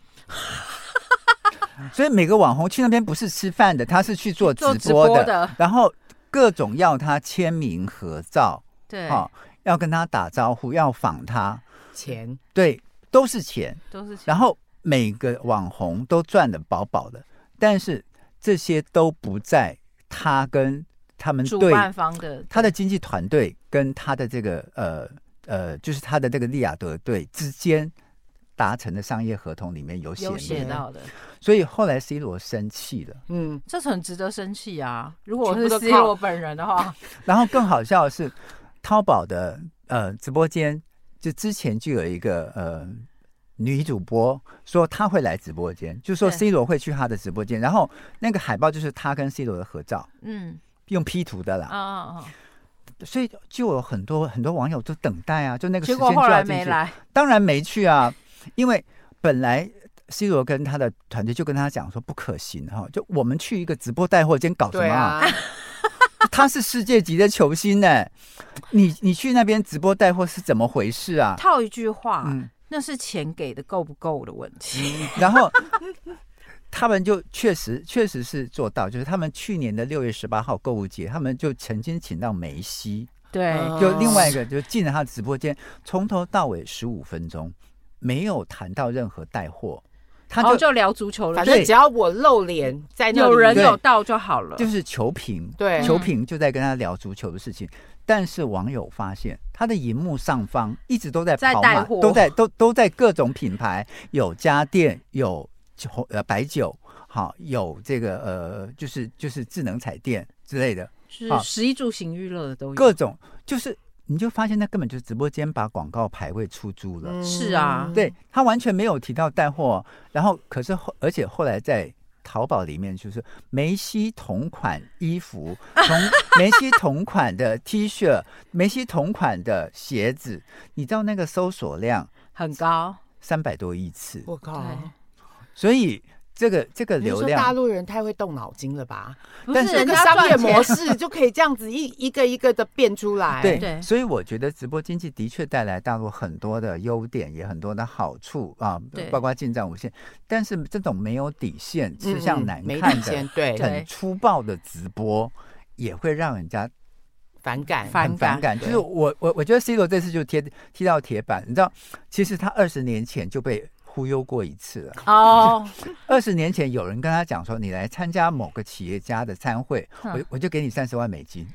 Speaker 1: 所以每个网红去那边不是吃饭的，他是去做直播的，然后各种要他签名合照，
Speaker 3: 对，
Speaker 1: 好，要跟他打招呼，要访他，
Speaker 2: 钱，
Speaker 1: 对，都是钱，
Speaker 3: 都是钱，
Speaker 1: 然后每个网红都赚的饱饱的，但是。这些都不在他跟他们对
Speaker 3: 方的
Speaker 1: 他的经纪团队跟他的这个呃呃，就是他的这个利雅得队之间达成的商业合同里面有写
Speaker 3: 有写到的，
Speaker 1: 所以后来 C 罗生气了，
Speaker 3: 嗯，这是很值得生气啊！如果我是 C 罗本人的话，
Speaker 1: 然后更好笑的是，淘宝的呃直播间就之前就有一个呃。女主播说她会来直播间，就说 C 罗会去她的直播间，然后那个海报就是她跟 C 罗的合照，嗯，用 P 图的啦，哦哦，所以就有很多很多网友都等待啊，就那个时间就要进去，当然没去啊，因为本来 C 罗跟他的团队就跟他讲说不可行哈，就我们去一个直播带货间搞什么啊？他是世界级的球星呢，你你去那边直播带货是怎么回事啊？
Speaker 3: 套一句话，嗯。那是钱给的够不够的问题，
Speaker 1: 然后他们就确实确实是做到，就是他们去年的六月十八号购物节，他们就曾经请到梅西，
Speaker 3: 对，
Speaker 1: 就另外一个就进了他的直播间，从头到尾十五分钟没有谈到任何带货，
Speaker 3: 他就就聊足球了，
Speaker 2: 反正只要我露脸在那里，
Speaker 3: 有人有到就好了，
Speaker 1: 就是球评，
Speaker 2: 对，
Speaker 1: 球评就在跟他聊足球的事情。但是网友发现，他的荧幕上方一直都在跑马，都在都都在各种品牌，有家电，有酒呃白酒，好有这个呃就是就是智能彩电之类的，
Speaker 3: 是食衣住行娱乐的都有，
Speaker 1: 各种就是你就发现他根本就是直播间把广告牌位出租了，
Speaker 3: 是啊，
Speaker 1: 对他完全没有提到带货，然后可是后而且后来在。淘宝里面就是梅西同款衣服，同 梅西同款的 T 恤，梅西同款的鞋子，你知道那个搜索量
Speaker 3: 很高，
Speaker 1: 三百多亿次，
Speaker 2: 我靠！
Speaker 1: 所以这个这个流量，
Speaker 2: 大陆人太会动脑筋了吧？
Speaker 3: 但是
Speaker 2: 这个商业模式就可以这样子一 一个一个的变出来。
Speaker 1: 对，所以我觉得直播经济的确带来大陆很多的优点，也很多的好处啊，包括进账无限。但是这种没有底线、吃相难看的、对很粗暴的直播，也会让人家
Speaker 2: 反感，
Speaker 1: 很反感。就是我我我觉得 C 罗这次就贴踢到铁板，你知道，其实他二十年前就被。忽悠过一次了。
Speaker 3: 哦，
Speaker 1: 二十年前有人跟他讲说，你来参加某个企业家的参会，我我就给你三十万美金。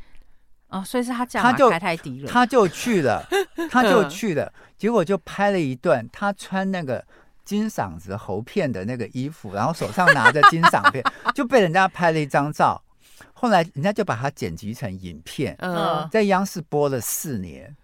Speaker 3: 哦，所以是他讲他就太低了，
Speaker 1: 他就去了，他就去了，结果就拍了一段他穿那个金嗓子喉片的那个衣服，然后手上拿着金嗓片，就被人家拍了一张照。后来人家就把它剪辑成影片，嗯，在央视播了四年，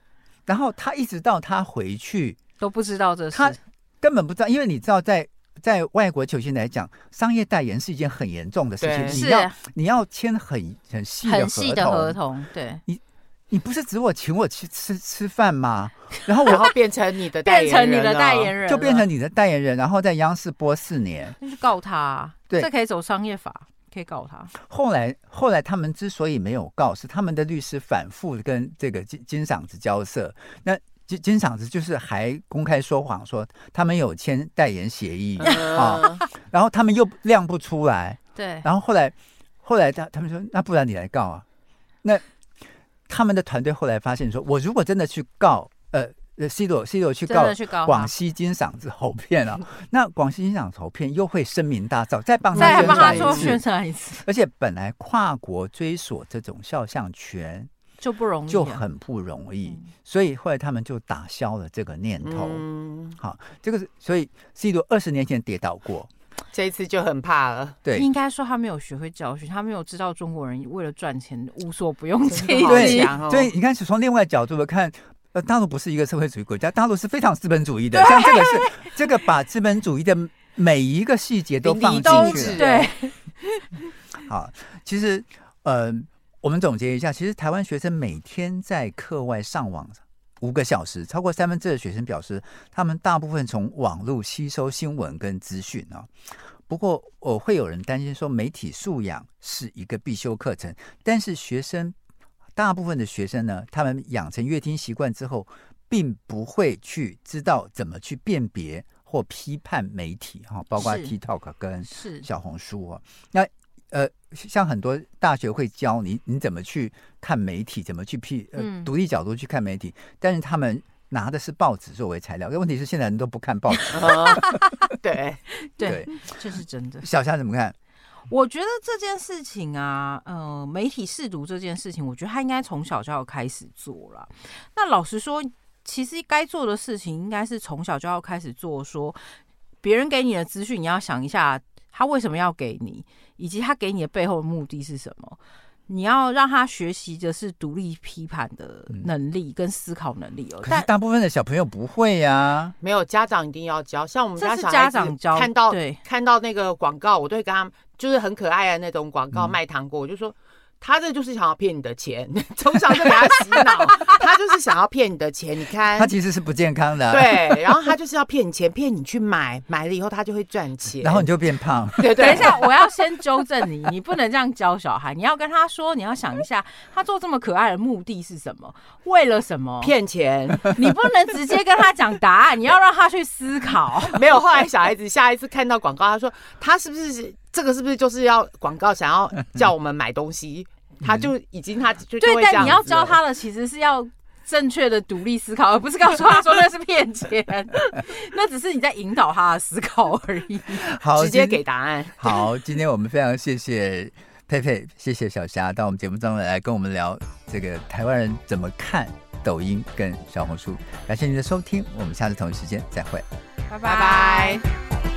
Speaker 1: 然后他一直到他回去
Speaker 3: 都不知道这事，
Speaker 1: 他根本不知道，因为你知道在。在外国球星来讲，商业代言是一件很严重的事情。你要你要签很很细的合同，很细的合同。
Speaker 3: 对，
Speaker 1: 你你不是指我请我去吃吃饭吗？然后
Speaker 2: 然后变成你的代言人，
Speaker 3: 变成你的代言人，
Speaker 1: 就变成你的代言人，然后在央视播四年，
Speaker 3: 那就告他。对，这可以走商业法，可以告他。
Speaker 1: 后来后来他们之所以没有告，是他们的律师反复跟这个金金嗓子交涉。那金金嗓子就是还公开说谎，说他们有签代言协议啊、哦，然后他们又亮不出来。
Speaker 3: 对，
Speaker 1: 然后后来后来他他们说，那不然你来告啊？那他们的团队后来发现说，我如果真的去告，呃呃，C 罗 C 罗去告广西金嗓子喉片啊，那广西金嗓子喉片又会声名大噪，再帮他
Speaker 3: 宣传一次，
Speaker 1: 而且本来跨国追索这种肖像权。
Speaker 3: 就不容易，
Speaker 1: 就很不容易，嗯、所以后来他们就打消了这个念头。嗯、好，这个是所以 C 罗二十年前跌倒过，
Speaker 2: 这一次就很怕了。
Speaker 1: 对，
Speaker 3: 应该说他没有学会教训，他没有知道中国人为了赚钱无所不用 其极。
Speaker 1: 对，所以你看，从另外角度来看，呃，大陆不是一个社会主义国家，大陆是非常资本主义的。像这个是这个把资本主义的每一个细节都放进去了。
Speaker 3: 对，
Speaker 1: 好，其实呃。我们总结一下，其实台湾学生每天在课外上网五个小时，超过三分之二的学生表示，他们大部分从网络吸收新闻跟资讯啊。不过，我会有人担心说，媒体素养是一个必修课程，但是学生大部分的学生呢，他们养成阅听习惯之后，并不会去知道怎么去辨别或批判媒体哈，包括 TikTok 跟小红书啊，那。呃，像很多大学会教你你怎么去看媒体，怎么去批呃独立角度去看媒体，嗯、但是他们拿的是报纸作为材料。问题是现在人都不看报纸。
Speaker 2: 哦、对
Speaker 3: 对，这是真的。
Speaker 1: 小夏怎么看？
Speaker 3: 我觉得这件事情啊，呃，媒体试读这件事情，我觉得他应该从小就要开始做了。那老实说，其实该做的事情应该是从小就要开始做。说别人给你的资讯，你要想一下。他为什么要给你，以及他给你的背后的目的是什么？你要让他学习的是独立批判的能力跟思考能力哦。
Speaker 1: 可是大部分的小朋友不会呀、啊，
Speaker 2: 没有家长一定要教。像我们家小孩子看到
Speaker 3: 对
Speaker 2: 看到那个广告，我都会跟他就是很可爱的那种广告卖糖果，我就说。他这就是想要骗你的钱，从小就给他洗脑，他就是想要骗你的钱。你看，
Speaker 1: 他其实是不健康的。
Speaker 2: 对，然后他就是要骗你钱，骗你去买，买了以后他就会赚钱，
Speaker 1: 然后你就变胖。
Speaker 2: 对，对，
Speaker 3: 等一下，我要先纠正你，你不能这样教小孩，你要跟他说，你要想一下，他做这么可爱的目的是什么？为了什么？
Speaker 2: 骗钱。
Speaker 3: 你不能直接跟他讲答案，你要让他去思考。
Speaker 2: 没有，后来小孩子下一次看到广告，他说他是不是这个是不是就是要广告，想要 叫我们买东西？他就已经，他就对，
Speaker 3: 但你要教他的其实是要正确的独立思考，而不是告诉他说那是骗钱，那只是你在引导他的思考而已。
Speaker 1: 好，
Speaker 2: 直接给答案。
Speaker 1: 好，今天我们非常谢谢佩佩，谢谢小霞到我们节目中来跟我们聊这个台湾人怎么看抖音跟小红书。感谢您的收听，我们下次同一时间再会，
Speaker 3: 拜拜。